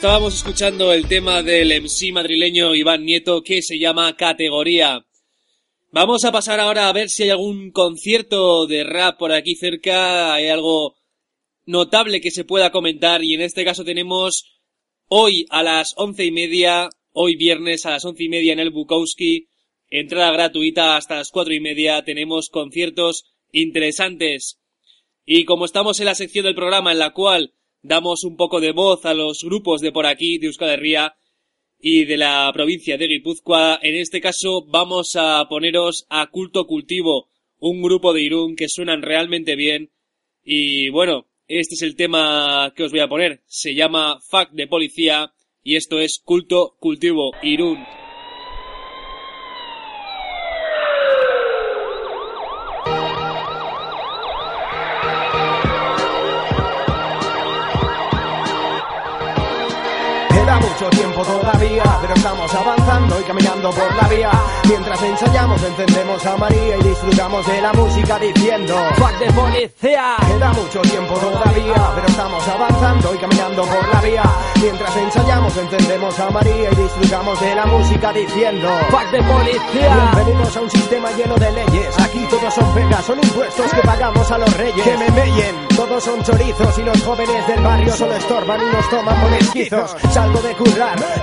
Estábamos escuchando el tema del MC madrileño Iván Nieto que se llama Categoría. Vamos a pasar ahora a ver si hay algún concierto de rap por aquí cerca, hay algo notable que se pueda comentar y en este caso tenemos hoy a las once y media, hoy viernes a las once y media en el Bukowski, entrada gratuita hasta las cuatro y media, tenemos conciertos interesantes. Y como estamos en la sección del programa en la cual damos un poco de voz a los grupos de por aquí, de Euskal Herria y de la provincia de Guipúzcoa. En este caso vamos a poneros a Culto Cultivo, un grupo de Irún que suenan realmente bien. Y bueno, este es el tema que os voy a poner. Se llama Fact de Policía y esto es Culto Cultivo Irún. Mucho tiempo todavía, pero estamos avanzando y caminando por la vía. Mientras ensayamos, encendemos a María y disfrutamos de la música diciendo ¡Fuck de policía! Queda mucho tiempo todavía, pero estamos avanzando y caminando por la vía. Mientras ensayamos, encendemos a María y disfrutamos de la música diciendo ¡Fuck de policía! Bienvenidos a un sistema lleno de leyes. Aquí todos son pegas, son impuestos que pagamos a los reyes. Que me mellen, todos son chorizos y los jóvenes del barrio solo estorban y nos toman por esquizos. Salgo de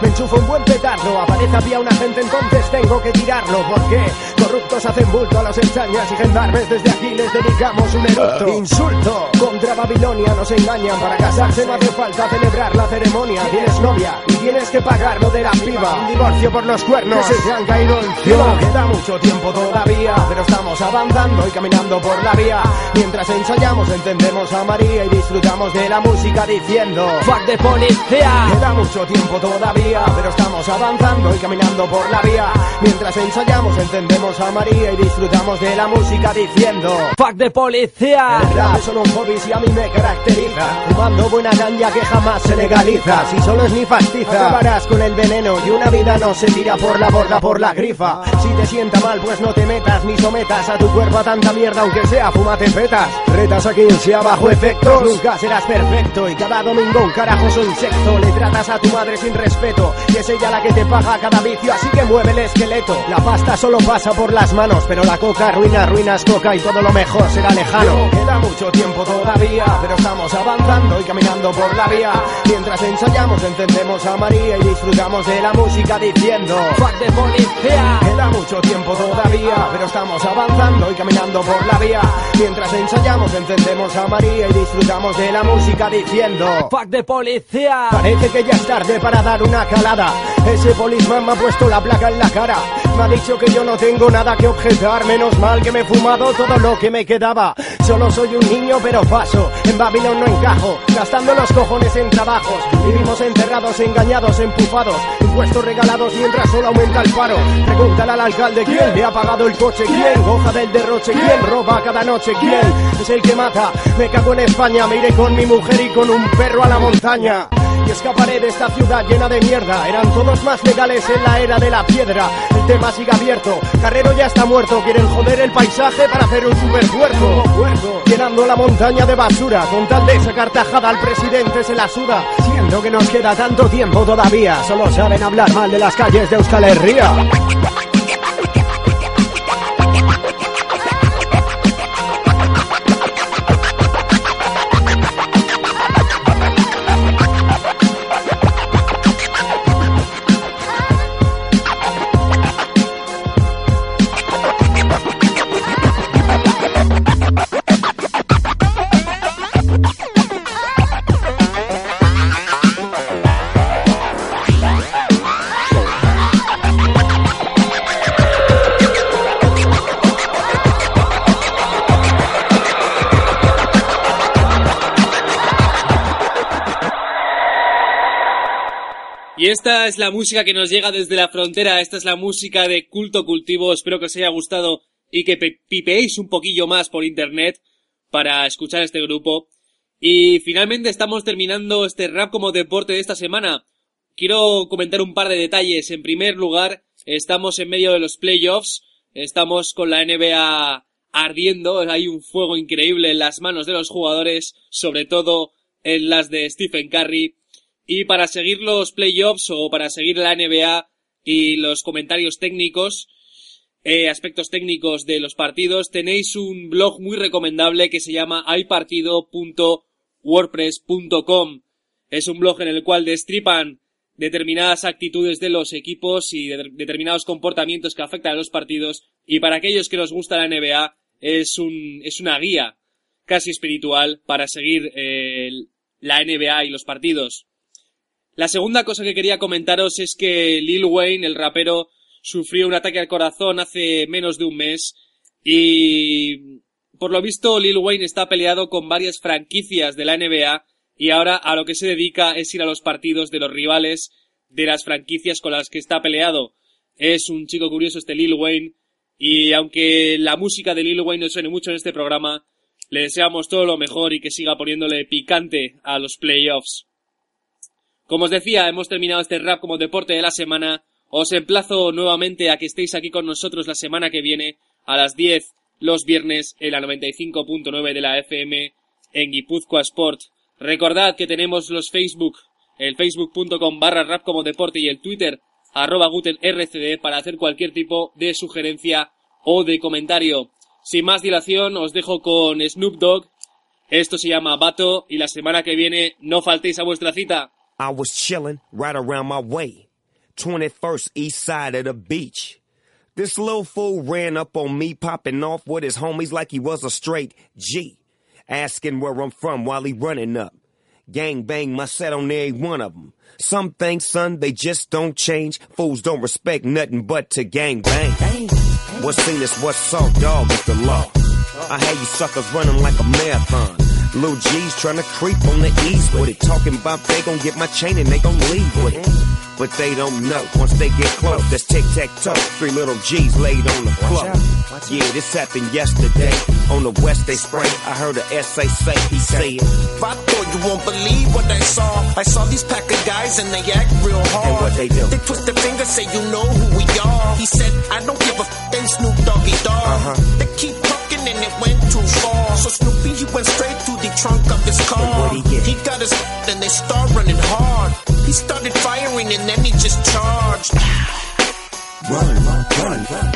me enchufo un buen petardo. Aparece a pie un agente, entonces tengo que tirarlo. ¿Por qué? Corruptos hacen bulto a los extrañas y gendarmes. Desde aquí les dedicamos un eructo. Insulto contra Babilonia, nos engañan. Para casarse no hace falta celebrar la ceremonia. Tienes novia y tienes que pagar lo de la piba. Un divorcio por los cuernos que se te han caído encima. Queda mucho tiempo todavía, pero estamos avanzando y caminando por la vía. Mientras ensayamos, encendemos a María y disfrutamos de la música diciendo ¡Fuck de policía! Queda mucho tiempo todavía, pero estamos avanzando y caminando por la vía. Mientras ensayamos, encendemos a María y disfrutamos de la música diciendo ¡Fuck de policía! El rap solo un hobby si a mí me caracteriza. Fumando buena ganja que jamás se legaliza. Si solo es ni fastiza. Acabarás con el veneno y una vida no se tira por la borda por la grifa. Si te sienta mal pues no te metas ni sometas a tu cuerpo a tanta mierda aunque sea fumate fetas. Retas a quien sea bajo efectos. Nunca serás perfecto y cada domingo un carajoso insecto Le tratas a tu madre sin respeto y es ella la que te paga cada vicio así que mueve el esqueleto La pasta solo pasa por las manos pero la coca arruina, arruinas coca y todo lo mejor será lejano Queda mucho tiempo todavía, pero estamos avanzando y caminando por la vía. Mientras ensayamos, encendemos a María y disfrutamos de la música diciendo ¡Fuck de policía! Queda mucho tiempo todavía, pero estamos avanzando y caminando por la vía. Mientras ensayamos, encendemos a María y disfrutamos de la música diciendo ¡Fuck de policía! Parece que ya es tarde para dar una calada. Ese polisman me ha puesto la placa en la cara. Me ha dicho que yo no tengo nada que objetar. Menos mal que me he fumado todo lo que me quedaba. Solo soy un niño, pero paso. En Babilón no encajo. Gastando los cojones en trabajos. Vivimos encerrados, engañados, empujados. Impuestos regalados mientras solo aumenta el paro. Pregúntale al alcalde quién le ha pagado el coche. ¿Quién goza del derroche? ¿Quién roba cada noche? ¿Quién es el que mata? Me cago en España. Me iré con mi mujer y con un perro a la montaña y escaparé de esta ciudad llena de mierda. Eran todos más legales en la era de la piedra. El tema sigue abierto. Carrero ya está muerto. Quieren joder el paisaje para hacer un superpuerco. Llenando la montaña de basura. Con tal de sacar tajada al presidente se la suda. Siento que nos queda tanto tiempo todavía. Solo saben hablar mal de las calles de Euskal Herria. Es la música que nos llega desde la frontera, esta es la música de Culto Cultivo, espero que os haya gustado y que pipeéis un poquillo más por internet para escuchar este grupo. Y finalmente estamos terminando este rap como deporte de esta semana. Quiero comentar un par de detalles. En primer lugar, estamos en medio de los playoffs, estamos con la NBA ardiendo, hay un fuego increíble en las manos de los jugadores, sobre todo en las de Stephen Curry y para seguir los playoffs o para seguir la NBA y los comentarios técnicos, eh, aspectos técnicos de los partidos, tenéis un blog muy recomendable que se llama haypartido.wordpress.com. Es un blog en el cual destripan determinadas actitudes de los equipos y determinados comportamientos que afectan a los partidos y para aquellos que nos gusta la NBA es un es una guía casi espiritual para seguir eh, la NBA y los partidos. La segunda cosa que quería comentaros es que Lil Wayne, el rapero, sufrió un ataque al corazón hace menos de un mes y por lo visto Lil Wayne está peleado con varias franquicias de la NBA y ahora a lo que se dedica es ir a los partidos de los rivales de las franquicias con las que está peleado. Es un chico curioso este Lil Wayne y aunque la música de Lil Wayne no suene mucho en este programa, le deseamos todo lo mejor y que siga poniéndole picante a los playoffs. Como os decía, hemos terminado este rap como deporte de la semana. Os emplazo nuevamente a que estéis aquí con nosotros la semana que viene a las 10 los viernes en la 95.9 de la FM en Guipúzcoa Sport. Recordad que tenemos los Facebook, el facebook.com barra rap como deporte y el Twitter arroba gutenrcd para hacer cualquier tipo de sugerencia o de comentario. Sin más dilación, os dejo con Snoop Dogg. Esto se llama Bato y la semana que viene no faltéis a vuestra cita. I was chilling right around my way, 21st east side of the beach. This little fool ran up on me, popping off with his homies like he was a straight G, asking where I'm from while he running up. Gang bang my set on every one of them. Some things, son, they just don't change. Fools don't respect nothing but to gang bang. What's seen is what's saw, dog, is the law. I had you suckers running like a marathon. Lil G's trying to creep on the east with it. Talking about they gon' get my chain and they gon' leave with it. But they don't know. Once they get close, that's tic tac toe. Three little G's laid on the floor. Yeah, this happened yesterday. On the west they spray. I heard a SA say he said. I thought you won't believe what I saw. I saw these pack of guys and they act real hard. And what they do? They twist their fingers, say you know who we are. He said, I don't give a f*** Snoop Doggy Dog. Uh-huh. They keep talking and it went too far. So Snoopy, he went straight to the trunk of his car. He, he got his [laughs] and they start running hard. He started firing and then he just charged. Run, run, run, run.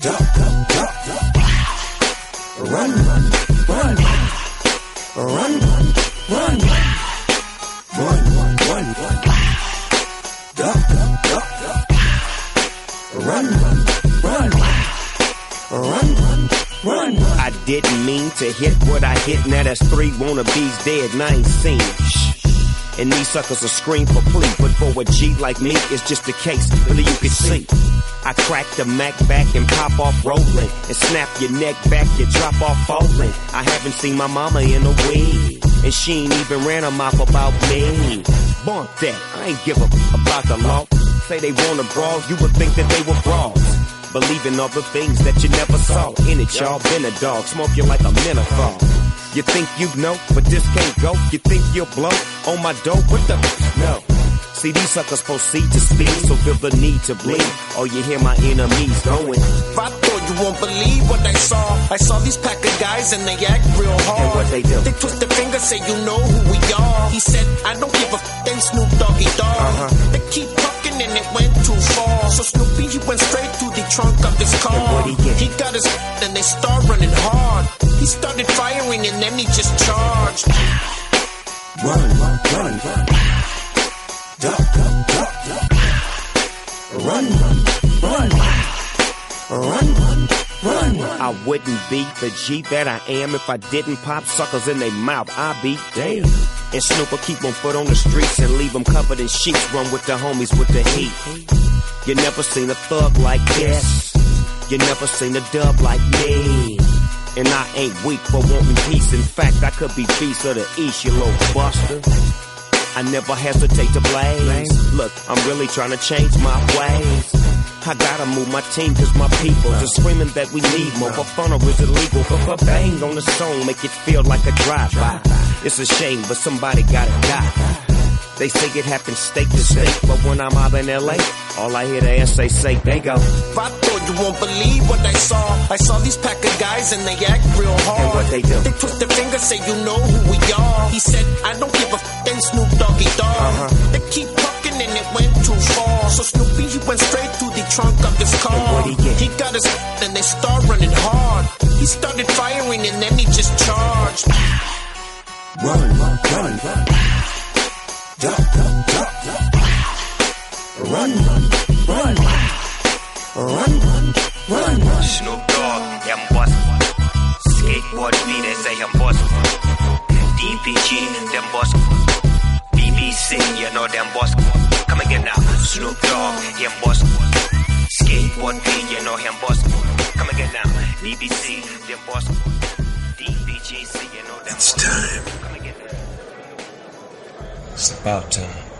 Duck, duck, duck, duck. Run, run, run. Run, run, run. Run, run, run, run. Duck, duck, duck, duck. Run, run, run. Didn't mean to hit what I hit. Now that's three wannabes dead and I ain't seen. Shh. And these suckers will scream for plea, but for a G like me, it's just a case. Really, you can see. I crack the Mac back and pop off rolling, and snap your neck back, you drop off falling. I haven't seen my mama in a week, and she ain't even ran a mouth about me. Bump that, I ain't give a about the law. Say they wanna brawl, you would think that they were brawls. Believing all the things that you never saw. In it, y'all been a dog, smoke you like a menthol. You think you know, but this can't go. You think you'll blow on my dope? What the? No. See, these suckers proceed to speed, so feel the need to bleed. Oh, you hear my enemies going. I thought you won't believe what I saw. I saw these pack of guys and they act real hard. And what they do? They twist their fingers, say you know who we are. He said, I don't give a f***ing Snoop Doggy Dog. Uh-huh. They keep and it went too far. So Snoopy, he went straight to the trunk of his car. He? He got his and they start running hard. He started firing and then he just charged. Run, run, run, run. Duck, duck, duck, duck. Run, run, run. Run, run, run. I wouldn't be the G that I am if I didn't pop suckers in their mouth. I'd be damn. And Snoop will keep on foot on the streets and leave them covered in sheets. Run with the homies with the heat. You never seen a thug like this. You never seen a dub like me. And I ain't weak for wanting peace. In fact, I could be peace of the east, you little buster. I never hesitate to blaze. Look, I'm really trying to change my ways. I gotta move my team cause my people just screaming that we need more. But funnel is illegal. But a bang on the song make it feel like a drive-by. It's a shame, but somebody gotta die. They say it happens state to state, but when I'm out in LA, all I hear the ass say, say, they go. Vato, you won't believe what I saw. I saw these pack of guys and they act real hard. And what they do? They twist their fingers, say you know who we are. He said, I don't give a f- then Snoop Doggy Dog. Uh-huh. They keep talking and it went too far. So Snoopy, he went straight to the trunk of his car. what'd he? He got his and they start running hard. He started firing and then he just charged. Run, run, run, run. Duck, duck, duck, duck. Run, run, run. Run, run, run, run. Snoop Dogg, them boss. Skateboard V, they say I'm boss. DPG, them boss. BBC, you know them boss. Come again now. Snoop Dogg, him boss. Skateboard V, you know him boss. Come again now. BBC, them boss. DPG, you know them It's time. It's about time.